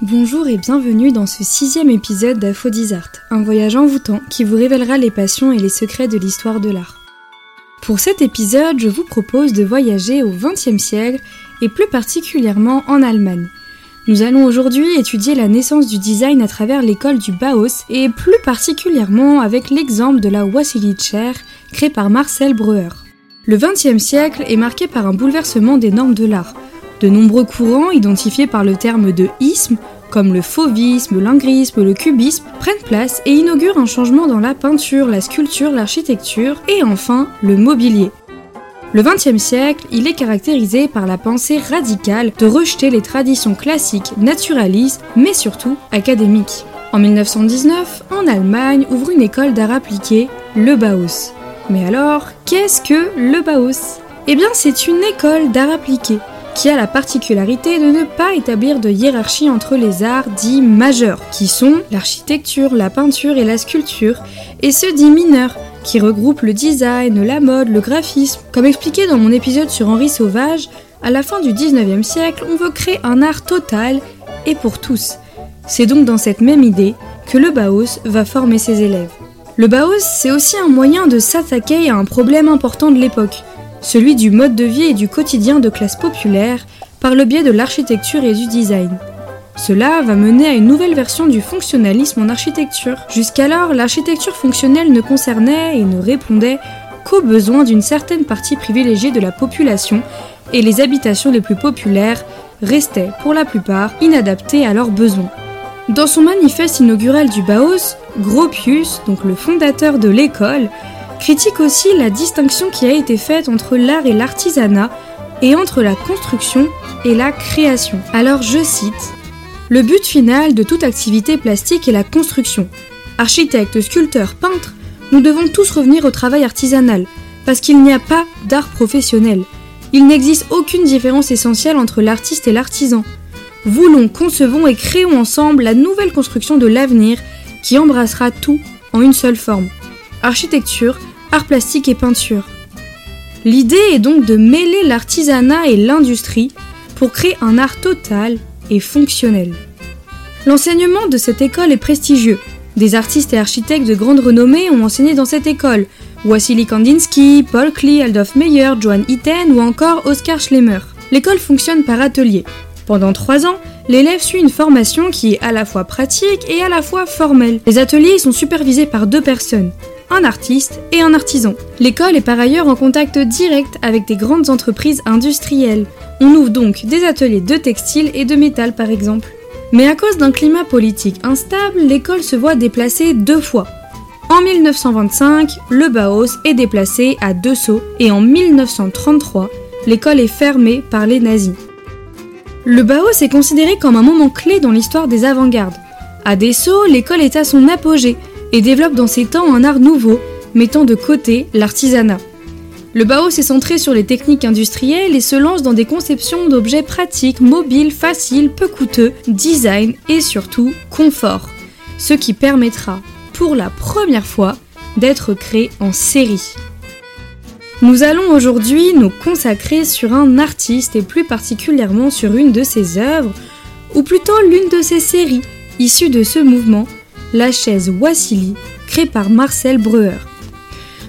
Bonjour et bienvenue dans ce sixième épisode d'Aphrodisart, un voyage envoûtant qui vous révélera les passions et les secrets de l'histoire de l'art. Pour cet épisode, je vous propose de voyager au XXe siècle et plus particulièrement en Allemagne. Nous allons aujourd'hui étudier la naissance du design à travers l'école du Bauhaus et plus particulièrement avec l'exemple de la Wassilitscher créée par Marcel Breuer. Le XXe siècle est marqué par un bouleversement des normes de l'art de nombreux courants, identifiés par le terme de isme, comme le fauvisme, l'ingrisme, le cubisme, prennent place et inaugurent un changement dans la peinture, la sculpture, l'architecture et enfin le mobilier. Le XXe siècle, il est caractérisé par la pensée radicale de rejeter les traditions classiques, naturalistes, mais surtout académiques. En 1919, en Allemagne, ouvre une école d'art appliqué, le Bauhaus. Mais alors, qu'est-ce que le Bauhaus? Eh bien, c'est une école d'art appliqué qui a la particularité de ne pas établir de hiérarchie entre les arts dits majeurs, qui sont l'architecture, la peinture et la sculpture, et ceux dits mineurs, qui regroupent le design, la mode, le graphisme. Comme expliqué dans mon épisode sur Henri Sauvage, à la fin du 19e siècle, on veut créer un art total et pour tous. C'est donc dans cette même idée que le Bauhaus va former ses élèves. Le Bauhaus, c'est aussi un moyen de s'attaquer à un problème important de l'époque, celui du mode de vie et du quotidien de classe populaire par le biais de l'architecture et du design. Cela va mener à une nouvelle version du fonctionnalisme en architecture. Jusqu'alors, l'architecture fonctionnelle ne concernait et ne répondait qu'aux besoins d'une certaine partie privilégiée de la population et les habitations les plus populaires restaient pour la plupart inadaptées à leurs besoins. Dans son manifeste inaugural du Bauhaus, Gropius, donc le fondateur de l'école, critique aussi la distinction qui a été faite entre l'art et l'artisanat et entre la construction et la création. Alors je cite Le but final de toute activité plastique est la construction. Architectes, sculpteurs, peintres, nous devons tous revenir au travail artisanal, parce qu'il n'y a pas d'art professionnel. Il n'existe aucune différence essentielle entre l'artiste et l'artisan. Voulons, concevons et créons ensemble la nouvelle construction de l'avenir qui embrassera tout en une seule forme. Architecture, art plastique et peinture. L'idée est donc de mêler l'artisanat et l'industrie pour créer un art total et fonctionnel. L'enseignement de cette école est prestigieux. Des artistes et architectes de grande renommée ont enseigné dans cette école. Wassily Kandinsky, Paul Klee, Adolf Meyer, Joan Itten ou encore Oskar Schlemmer. L'école fonctionne par atelier. Pendant trois ans, l'élève suit une formation qui est à la fois pratique et à la fois formelle. Les ateliers sont supervisés par deux personnes, un artiste et un artisan. L'école est par ailleurs en contact direct avec des grandes entreprises industrielles. On ouvre donc des ateliers de textile et de métal par exemple. Mais à cause d'un climat politique instable, l'école se voit déplacée deux fois. En 1925, le Bauhaus est déplacé à Dessau et en 1933, l'école est fermée par les nazis. Le Bauhaus est considéré comme un moment clé dans l'histoire des avant-gardes. À Dessau, l'école est à son apogée et développe dans ses temps un art nouveau, mettant de côté l'artisanat. Le Bauhaus est centré sur les techniques industrielles et se lance dans des conceptions d'objets pratiques, mobiles, faciles, peu coûteux, design et surtout confort, ce qui permettra, pour la première fois, d'être créé en série. Nous allons aujourd'hui nous consacrer sur un artiste et plus particulièrement sur une de ses œuvres, ou plutôt l'une de ses séries, issues de ce mouvement, la chaise Wassily, créée par Marcel Breuer.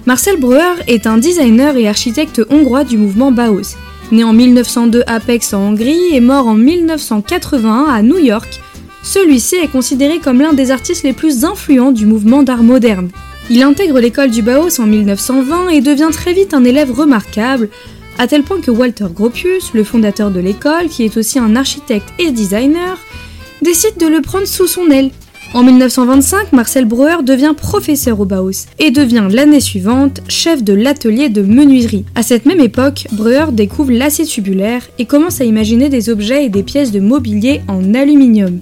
Marcel Breuer est un designer et architecte hongrois du mouvement Bauhaus. Né en 1902 à Pécs en Hongrie et mort en 1981 à New York, celui-ci est considéré comme l'un des artistes les plus influents du mouvement d'art moderne. Il intègre l'école du Bauhaus en 1920 et devient très vite un élève remarquable, à tel point que Walter Gropius, le fondateur de l'école, qui est aussi un architecte et designer, décide de le prendre sous son aile en 1925, Marcel Breuer devient professeur au Bauhaus et devient l'année suivante chef de l'atelier de menuiserie. À cette même époque, Breuer découvre l'acier tubulaire et commence à imaginer des objets et des pièces de mobilier en aluminium.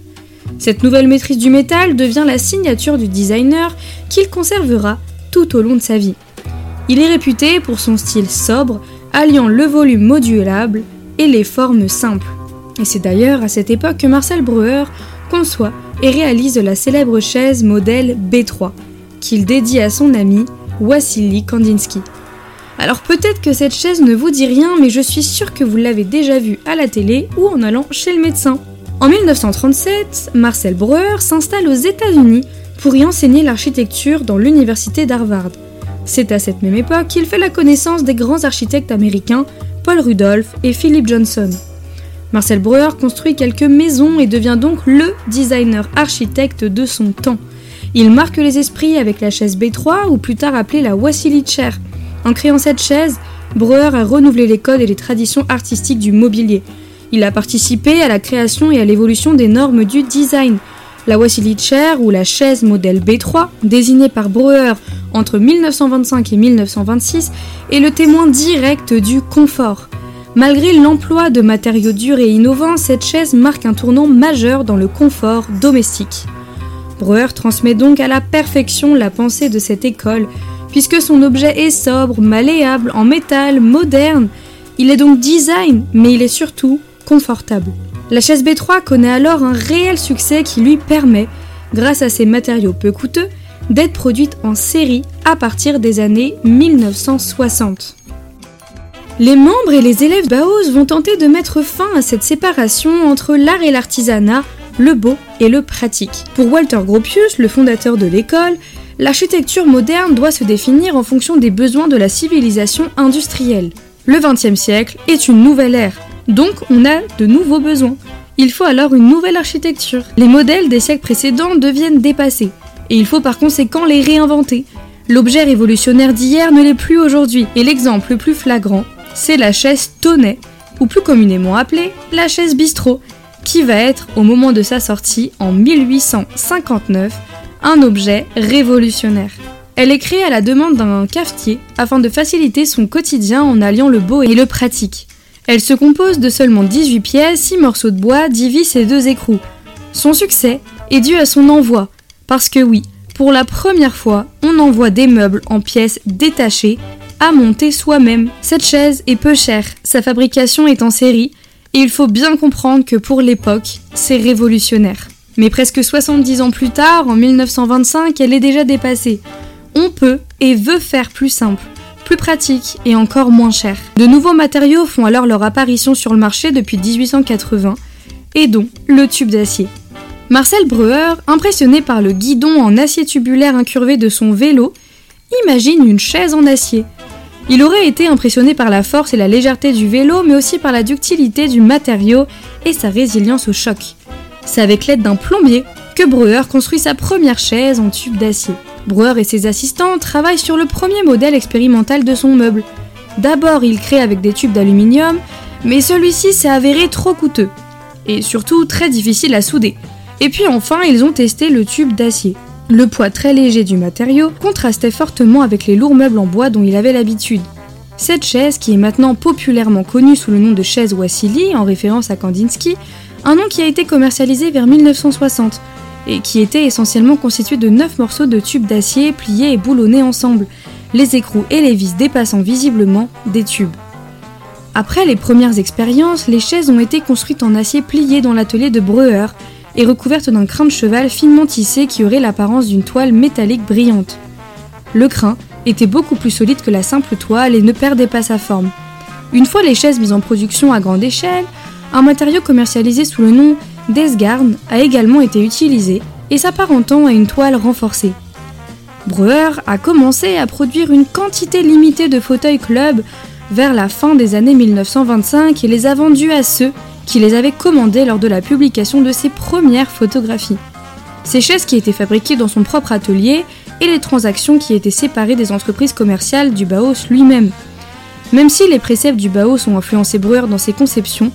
Cette nouvelle maîtrise du métal devient la signature du designer qu'il conservera tout au long de sa vie. Il est réputé pour son style sobre, alliant le volume modulable et les formes simples. Et c'est d'ailleurs à cette époque que Marcel Breuer conçoit et réalise la célèbre chaise modèle B3, qu'il dédie à son ami Wassily Kandinsky. Alors peut-être que cette chaise ne vous dit rien, mais je suis sûre que vous l'avez déjà vue à la télé ou en allant chez le médecin. En 1937, Marcel Breuer s'installe aux États-Unis pour y enseigner l'architecture dans l'université d'Harvard. C'est à cette même époque qu'il fait la connaissance des grands architectes américains Paul Rudolph et Philip Johnson. Marcel Breuer construit quelques maisons et devient donc le designer architecte de son temps. Il marque les esprits avec la chaise B3 ou plus tard appelée la Wassily Chair. En créant cette chaise, Breuer a renouvelé les codes et les traditions artistiques du mobilier. Il a participé à la création et à l'évolution des normes du design. La Wassily Chair ou la chaise modèle B3, désignée par Breuer entre 1925 et 1926, est le témoin direct du confort. Malgré l'emploi de matériaux durs et innovants, cette chaise marque un tournant majeur dans le confort domestique. Breuer transmet donc à la perfection la pensée de cette école, puisque son objet est sobre, malléable, en métal, moderne. Il est donc design, mais il est surtout La chaise B3 connaît alors un réel succès qui lui permet, grâce à ses matériaux peu coûteux, d'être produite en série à partir des années 1960. Les membres et les élèves Bauhaus vont tenter de mettre fin à cette séparation entre l'art et l'artisanat, le beau et le pratique. Pour Walter Gropius, le fondateur de l'école, l'architecture moderne doit se définir en fonction des besoins de la civilisation industrielle. Le XXe siècle est une nouvelle ère, donc on a de nouveaux besoins. Il faut alors une nouvelle architecture. Les modèles des siècles précédents deviennent dépassés, et il faut par conséquent les réinventer. L'objet révolutionnaire d'hier ne l'est plus aujourd'hui, et l'exemple le plus flagrant c'est la chaise Tonnet, ou plus communément appelée la chaise bistrot, qui va être, au moment de sa sortie en 1859, un objet révolutionnaire. Elle est créée à la demande d'un cafetier afin de faciliter son quotidien en alliant le beau et le pratique. Elle se compose de seulement 18 pièces, 6 morceaux de bois, 10 vis et 2 écrous. Son succès est dû à son envoi, parce que oui, pour la première fois, on envoie des meubles en pièces détachées à monter soi-même. Cette chaise est peu chère, sa fabrication est en série, et il faut bien comprendre que pour l'époque, c'est révolutionnaire. Mais presque 70 ans plus tard, en 1925, elle est déjà dépassée. On peut et veut faire plus simple, plus pratique et encore moins cher. De nouveaux matériaux font alors leur apparition sur le marché depuis 1880, et dont le tube d'acier. Marcel Breuer, impressionné par le guidon en acier tubulaire incurvé de son vélo, imagine une chaise en acier. Il aurait été impressionné par la force et la légèreté du vélo, mais aussi par la ductilité du matériau et sa résilience au choc. C'est avec l'aide d'un plombier que Breuer construit sa première chaise en tube d'acier. Breuer et ses assistants travaillent sur le premier modèle expérimental de son meuble. D'abord, il crée avec des tubes d'aluminium, mais celui-ci s'est avéré trop coûteux et surtout très difficile à souder. Et puis enfin, ils ont testé le tube d'acier. Le poids très léger du matériau contrastait fortement avec les lourds meubles en bois dont il avait l'habitude. Cette chaise, qui est maintenant populairement connue sous le nom de chaise Wassily, en référence à Kandinsky, un nom qui a été commercialisé vers 1960, et qui était essentiellement constitué de 9 morceaux de tubes d'acier pliés et boulonnés ensemble, les écrous et les vis dépassant visiblement des tubes. Après les premières expériences, les chaises ont été construites en acier plié dans l'atelier de Breuer, et recouverte d'un crin de cheval finement tissé qui aurait l'apparence d'une toile métallique brillante. Le crin était beaucoup plus solide que la simple toile et ne perdait pas sa forme. Une fois les chaises mises en production à grande échelle, un matériau commercialisé sous le nom d'Esgarn a également été utilisé et s'apparentant à une toile renforcée. Breuer a commencé à produire une quantité limitée de fauteuils club vers la fin des années 1925 et les a vendus à ceux qui les avait commandées lors de la publication de ses premières photographies. Ces chaises qui étaient fabriquées dans son propre atelier et les transactions qui étaient séparées des entreprises commerciales du Bauhaus lui-même. Même si les préceptes du Bauhaus ont influencé Breuer dans ses conceptions,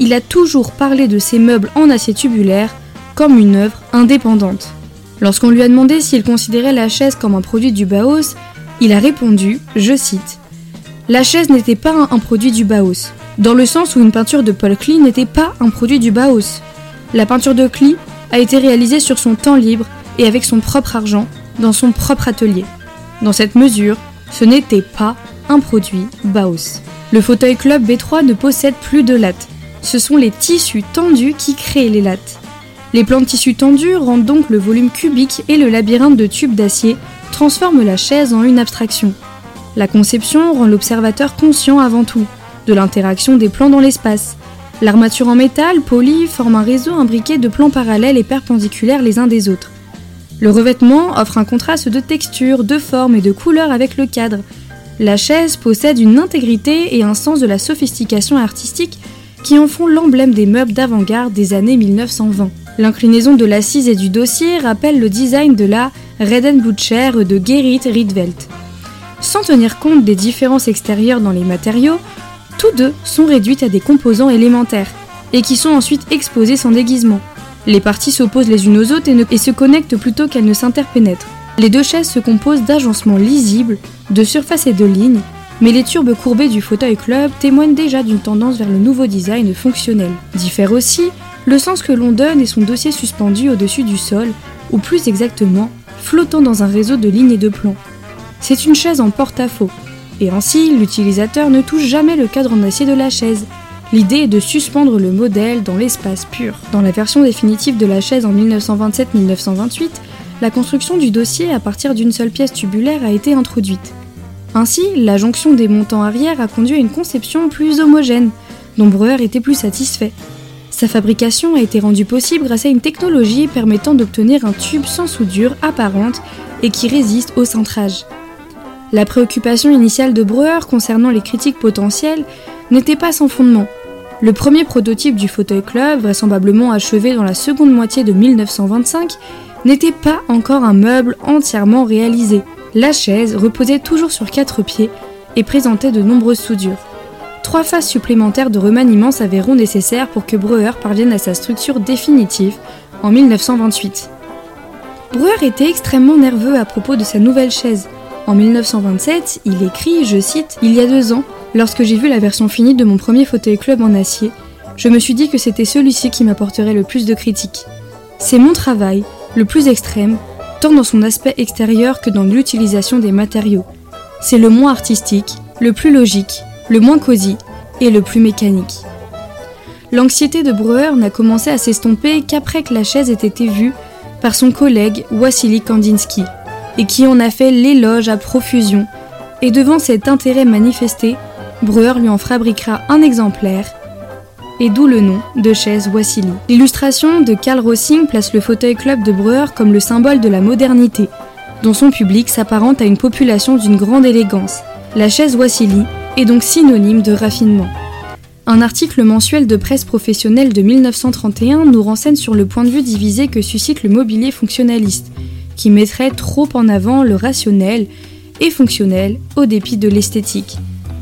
il a toujours parlé de ses meubles en acier tubulaire comme une œuvre indépendante. Lorsqu'on lui a demandé s'il considérait la chaise comme un produit du Bauhaus, il a répondu, je cite, La chaise n'était pas un produit du Bauhaus dans le sens où une peinture de Paul Klee n'était pas un produit du Bauhaus. La peinture de Klee a été réalisée sur son temps libre et avec son propre argent, dans son propre atelier. Dans cette mesure, ce n'était pas un produit Bauhaus. Le fauteuil club B3 ne possède plus de lattes. Ce sont les tissus tendus qui créent les lattes. Les plans de tissus tendus rendent donc le volume cubique et le labyrinthe de tubes d'acier transforment la chaise en une abstraction. La conception rend l'observateur conscient avant tout, de l'interaction des plans dans l'espace. L'armature en métal, polie, forme un réseau imbriqué de plans parallèles et perpendiculaires les uns des autres. Le revêtement offre un contraste de texture, de forme et de couleur avec le cadre. La chaise possède une intégrité et un sens de la sophistication artistique qui en font l'emblème des meubles d'avant-garde des années 1920. L'inclinaison de l'assise et du dossier rappelle le design de la Redenbutcher de Gerrit Rietveld. Sans tenir compte des différences extérieures dans les matériaux, tous deux sont réduits à des composants élémentaires et qui sont ensuite exposés sans déguisement. Les parties s'opposent les unes aux autres et, se connectent plutôt qu'elles ne s'interpénètrent. Les deux chaises se composent d'agencements lisibles, de surfaces et de lignes, mais les turbes courbées du fauteuil club témoignent déjà d'une tendance vers le nouveau design fonctionnel. Diffère aussi le sens que l'on donne et son dossier suspendu au-dessus du sol, ou plus exactement, flottant dans un réseau de lignes et de plans. C'est une chaise en porte-à-faux, et ainsi l'utilisateur ne touche jamais le cadre en acier de la chaise. L'idée est de suspendre le modèle dans l'espace pur. Dans la version définitive de la chaise en 1927-1928, la construction du dossier à partir d'une seule pièce tubulaire a été introduite. Ainsi, la jonction des montants arrière a conduit à une conception plus homogène, dont Breuer était plus satisfait. Sa fabrication a été rendue possible grâce à une technologie permettant d'obtenir un tube sans soudure apparente et qui résiste au cintrage. La préoccupation initiale de Breuer concernant les critiques potentielles n'était pas sans fondement. Le premier prototype du fauteuil club, vraisemblablement achevé dans la seconde moitié de 1925, n'était pas encore un meuble entièrement réalisé. La chaise reposait toujours sur quatre pieds et présentait de nombreuses soudures. Trois phases supplémentaires de remaniement s'avéreront nécessaires pour que Breuer parvienne à sa structure définitive en 1928. Breuer était extrêmement nerveux à propos de sa nouvelle chaise. En 1927, il écrit, je cite, Il y a deux ans, lorsque j'ai vu la version finie de mon premier fauteuil club en acier, je me suis dit que c'était celui-ci qui m'apporterait le plus de critiques. C'est mon travail, le plus extrême, dans son aspect extérieur que dans l'utilisation des matériaux. C'est le moins artistique, le plus logique, le moins cosy et le plus mécanique. L'anxiété de Breuer n'a commencé à s'estomper qu'après que la chaise ait été vue par son collègue Wassily Kandinsky, et qui en a fait l'éloge à profusion, et devant cet intérêt manifesté, Breuer lui en fabriquera un exemplaire, et d'où le nom de chaise Wassily. L'illustration de Karl Rossing place le fauteuil club de Breuer comme le symbole de la modernité, dont son public s'apparente à une population d'une grande élégance. La chaise Wassily est donc synonyme de raffinement. Un article mensuel de presse professionnelle de 1931 nous renseigne sur le point de vue divisé que suscite le mobilier fonctionnaliste, qui mettrait trop en avant le rationnel et fonctionnel au dépit de l'esthétique.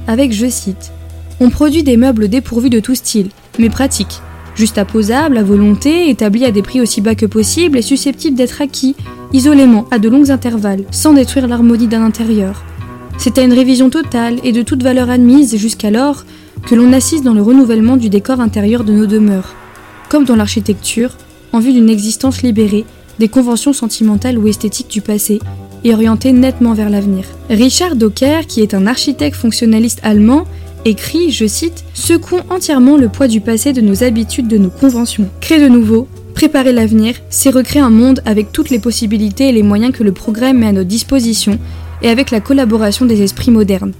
Avec, je cite, On produit des meubles dépourvus de tout style, mais pratiques, juste posables à volonté, établis à des prix aussi bas que possible et susceptibles d'être acquis, isolément, à de longs intervalles, sans détruire l'harmonie d'un intérieur. C'est à une révision totale et de toute valeur admise jusqu'alors que l'on assiste dans le renouvellement du décor intérieur de nos demeures, comme dans l'architecture, en vue d'une existence libérée des conventions sentimentales ou esthétiques du passé et orientée nettement vers l'avenir. Richard Docker, qui est un architecte fonctionnaliste allemand, écrit, je cite, Secouons entièrement le poids du passé de nos habitudes, de nos conventions. Créer de nouveau, préparer l'avenir, c'est recréer un monde avec toutes les possibilités et les moyens que le progrès met à notre disposition et avec la collaboration des esprits modernes.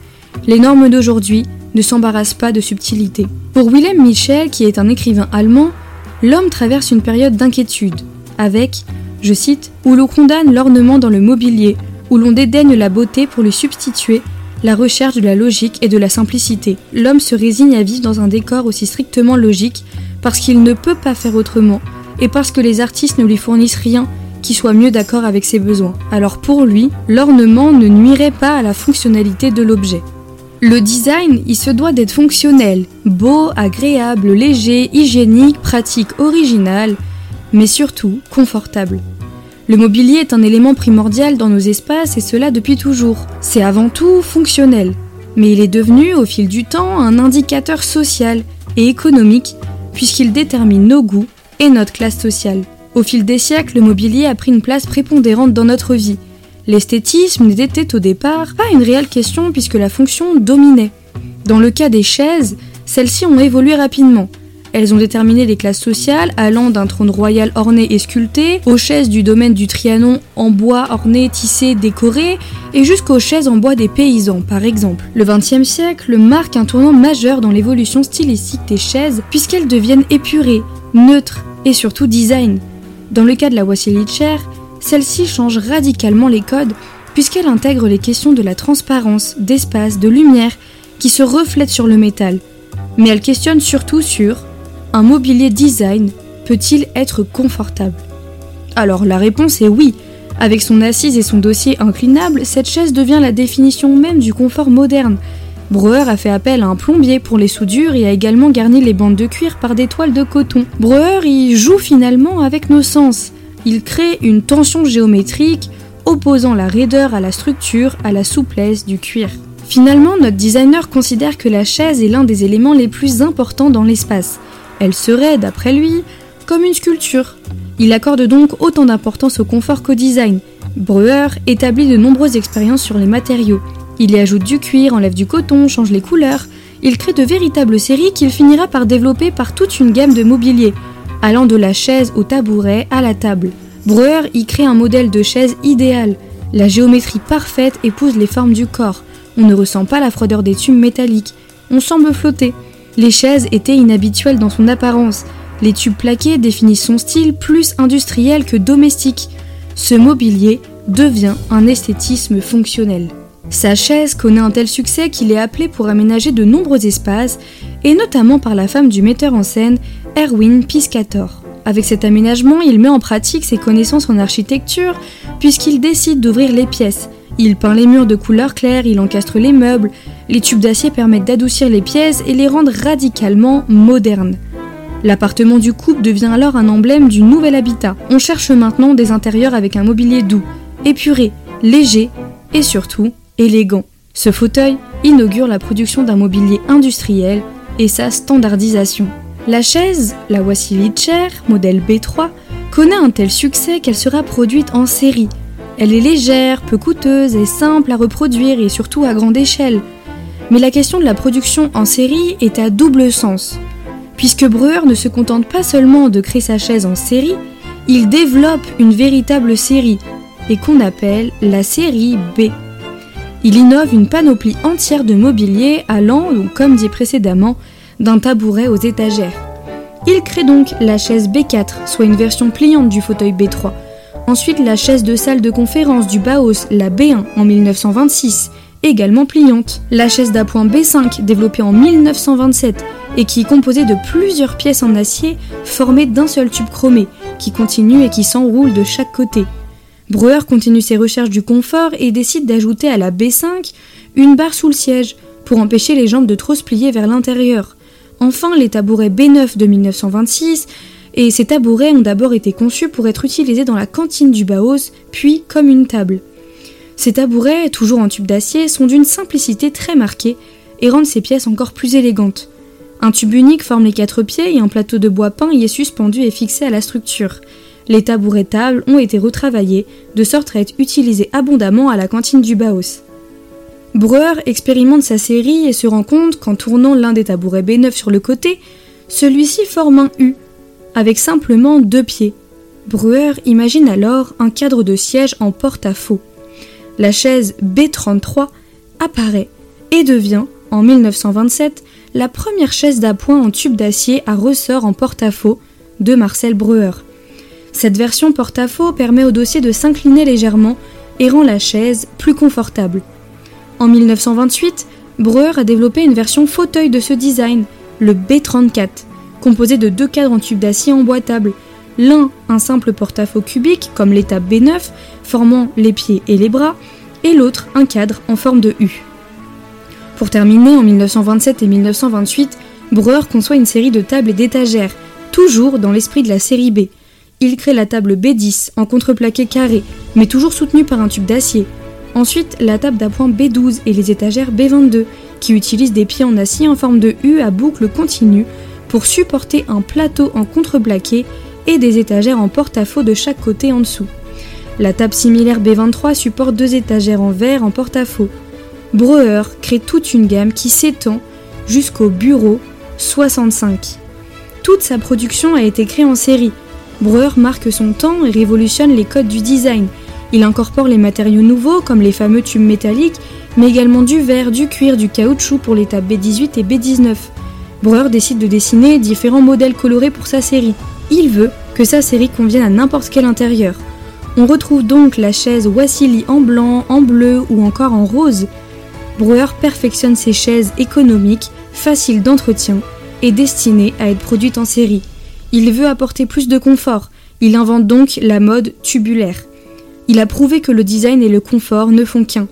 Les normes d'aujourd'hui ne s'embarrassent pas de subtilité. Pour Wilhelm Michel, qui est un écrivain allemand, l'homme traverse une période d'inquiétude, avec, je cite, où l'on condamne l'ornement dans le mobilier, où l'on dédaigne la beauté pour lui substituer la recherche de la logique et de la simplicité. L'homme se résigne à vivre dans un décor aussi strictement logique parce qu'il ne peut pas faire autrement et parce que les artistes ne lui fournissent rien qui soit mieux d'accord avec ses besoins. Alors pour lui, l'ornement ne nuirait pas à la fonctionnalité de l'objet. Le design, il se doit d'être fonctionnel, beau, agréable, léger, hygiénique, pratique, original, mais surtout confortable. Le mobilier est un élément primordial dans nos espaces et cela depuis toujours. C'est avant tout fonctionnel, mais il est devenu au fil du temps un indicateur social et économique puisqu'il détermine nos goûts et notre classe sociale. Au fil des siècles, le mobilier a pris une place prépondérante dans notre vie. L'esthétisme n'était au départ pas une réelle question puisque la fonction dominait. Dans le cas des chaises, celles-ci ont évolué rapidement. Elles ont déterminé les classes sociales, allant d'un trône royal orné et sculpté, aux chaises du domaine du Trianon en bois orné, tissé, décoré, et jusqu'aux chaises en bois des paysans, par exemple. Le XXe siècle marque un tournant majeur dans l'évolution stylistique des chaises, puisqu'elles deviennent épurées, neutres et surtout design. Dans le cas de la Wassily Chair, celle-ci change radicalement les codes puisqu'elle intègre les questions de la transparence, d'espace, de lumière qui se reflètent sur le métal. Mais elle questionne surtout sur un mobilier design peut-il être confortable? Alors la réponse est oui. Avec son assise et son dossier inclinable, cette chaise devient la définition même du confort moderne. Breuer a fait appel à un plombier pour les soudures et a également garni les bandes de cuir par des toiles de coton. Breuer y joue finalement avec nos sens. Il crée une tension géométrique, opposant la raideur à la structure, à la souplesse du cuir. Finalement, notre designer considère que la chaise est l'un des éléments les plus importants dans l'espace. Elle serait, d'après lui, comme une sculpture. Il accorde donc autant d'importance au confort qu'au design. Breuer établit de nombreuses expériences sur les matériaux. Il y ajoute du cuir, enlève du coton, change les couleurs. Il crée de véritables séries qu'il finira par développer par toute une gamme de mobilier, allant de la chaise au tabouret à la table. Breuer y crée un modèle de chaise idéal. La géométrie parfaite épouse les formes du corps. On ne ressent pas la froideur des tubes métalliques. On semble flotter. Les chaises étaient inhabituelles dans son apparence. Les tubes plaqués définissent son style plus industriel que domestique. Ce mobilier devient un esthétisme fonctionnel. Sa chaise connaît un tel succès qu'il est appelé pour aménager de nombreux espaces, et notamment par la femme du metteur en scène Erwin Piscator. Avec cet aménagement, il met en pratique ses connaissances en architecture, puisqu'il décide d'ouvrir les pièces. Il peint les murs de couleur claire, il encastre les meubles, les tubes d'acier permettent d'adoucir les pièces et les rendre radicalement modernes. L'appartement du couple devient alors un emblème du nouvel habitat. On cherche maintenant des intérieurs avec un mobilier doux, épuré, léger et surtout élégant. Ce fauteuil inaugure la production d'un mobilier industriel et sa standardisation. La chaise, la Wassily Chair, modèle B3, connaît un tel succès qu'elle sera produite en série. Elle est légère, peu coûteuse et simple à reproduire et surtout à grande échelle. Mais la question de la production en série est à double sens. Puisque Breuer ne se contente pas seulement de créer sa chaise en série, il développe une véritable série, et qu'on appelle la série B. Il innove une panoplie entière de mobilier allant, comme dit précédemment, d'un tabouret aux étagères. Il crée donc la chaise B4, soit une version pliante du fauteuil B3. Ensuite, la chaise de salle de conférence du Baos, la B1, en 1926, également pliante. La chaise d'appoint B5, développée en 1927, et qui est composée de plusieurs pièces en acier formées d'un seul tube chromé, qui continue et qui s'enroule de chaque côté. Breuer continue ses recherches du confort et décide d'ajouter à la B5 une barre sous le siège, pour empêcher les jambes de trop se plier vers l'intérieur. Enfin, les tabourets B9 de 1926, et ces tabourets ont d'abord été conçus pour être utilisés dans la cantine du Baos, puis comme une table. Ces tabourets, toujours en tube d'acier, sont d'une simplicité très marquée et rendent ces pièces encore plus élégantes. Un tube unique forme les quatre pieds et un plateau de bois peint y est suspendu et fixé à la structure. Les tabourets tables ont été retravaillés de sorte à être utilisés abondamment à la cantine du Baos. Breuer expérimente sa série et se rend compte qu'en tournant l'un des tabourets B9 sur le côté, celui-ci forme un U, avec simplement deux pieds. Breuer imagine alors un cadre de siège en porte-à-faux. La chaise B33 apparaît et devient, en 1927, la première chaise d'appoint en tube d'acier à ressort en porte-à-faux de Marcel Breuer. Cette version porte-à-faux permet au dossier de s'incliner légèrement et rend la chaise plus confortable. En 1928, Breuer a développé une version fauteuil de ce design, le B34, composé de deux cadres en tube d'acier emboîtable, l'un un simple porte-à-faux cubique comme l'étape B9 formant les pieds et les bras, et l'autre un cadre en forme de U. Pour terminer, en 1927 et 1928, Breuer conçoit une série de tables et d'étagères, toujours dans l'esprit de la série B. Il crée la table B10 en contreplaqué carré, mais toujours soutenue par un tube d'acier, Ensuite, la table d'appoint B12 et les étagères B22, qui utilisent des pieds en acier en forme de U à boucle continue pour supporter un plateau en contreplaqué et des étagères en porte-à-faux de chaque côté en dessous. La table similaire B23 supporte deux étagères en verre en porte-à-faux. Breuer crée toute une gamme qui s'étend jusqu'au bureau 65. toute sa production a été créée en série. Breuer marque son temps et révolutionne les codes du design. Il incorpore les matériaux nouveaux comme les fameux tubes métalliques, mais également du verre, du cuir, du caoutchouc pour les tables B18 et B19. Breuer décide de dessiner différents modèles colorés pour sa série. Il veut que sa série convienne à n'importe quel intérieur. On retrouve donc la chaise Wassily en blanc, en bleu ou encore en rose. Breuer perfectionne ses chaises économiques, faciles d'entretien et destinées à être produites en série. Il veut apporter plus de confort, il invente donc la mode tubulaire. Il a prouvé que le design et le confort ne font qu'un.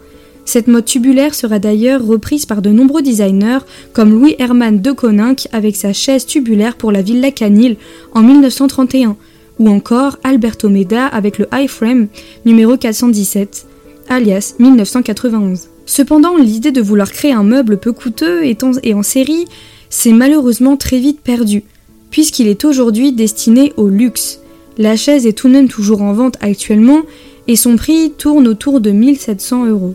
Cette mode tubulaire sera d'ailleurs reprise par de nombreux designers comme Louis Hermann de Koninck avec sa chaise tubulaire pour la Villa Canil en 1931 ou encore Alberto Meda avec le iFrame numéro 417 alias 1991. Cependant, l'idée de vouloir créer un meuble peu coûteux et en série s'est malheureusement très vite perdue puisqu'il est aujourd'hui destiné au luxe. La chaise est tout de même toujours en vente actuellement et son prix tourne autour de 1700 euros.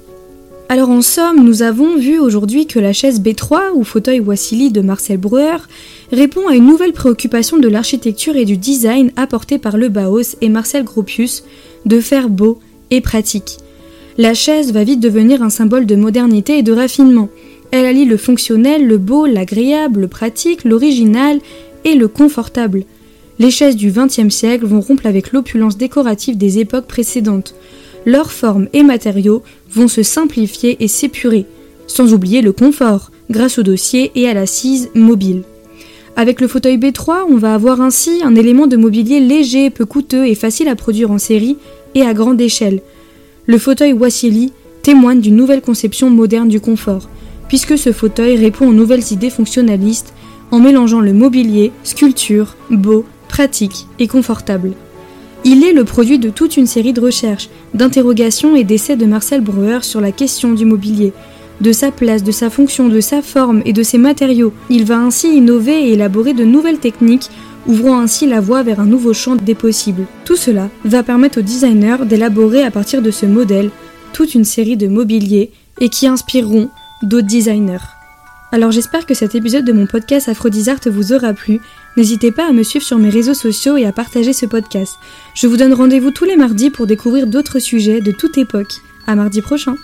Alors en somme, nous avons vu aujourd'hui que la chaise B3 ou fauteuil Wassily de Marcel Breuer répond à une nouvelle préoccupation de l'architecture et du design apportée par le et Marcel Gropius de faire beau et pratique. La chaise va vite devenir un symbole de modernité et de raffinement. Elle allie le fonctionnel, le beau, l'agréable, le pratique, l'original et le confortable. Les chaises du XXe siècle vont rompre avec l'opulence décorative des époques précédentes. Leurs formes et matériaux vont se simplifier et s'épurer, sans oublier le confort, grâce au dossier et à l'assise mobile. Avec le fauteuil B3, on va avoir ainsi un élément de mobilier léger, peu coûteux et facile à produire en série et à grande échelle. Le fauteuil Wassily témoigne d'une nouvelle conception moderne du confort, puisque ce fauteuil répond aux nouvelles idées fonctionnalistes en mélangeant le mobilier, sculpture, beau, pratique et confortable. Il est le produit de toute une série de recherches, d'interrogations et d'essais de Marcel Breuer sur la question du mobilier, de sa place, de sa fonction, de sa forme et de ses matériaux. Il va ainsi innover et élaborer de nouvelles techniques, ouvrant ainsi la voie vers un nouveau champ des possibles. Tout cela va permettre aux designers d'élaborer à partir de ce modèle toute une série de mobiliers et qui inspireront d'autres designers. Alors j'espère que cet épisode de mon podcast Aphrodisarte vous aura plu. N'hésitez pas à me suivre sur mes réseaux sociaux et à partager ce podcast. Je vous donne rendez-vous tous les mardis pour découvrir d'autres sujets de toute époque. À mardi prochain!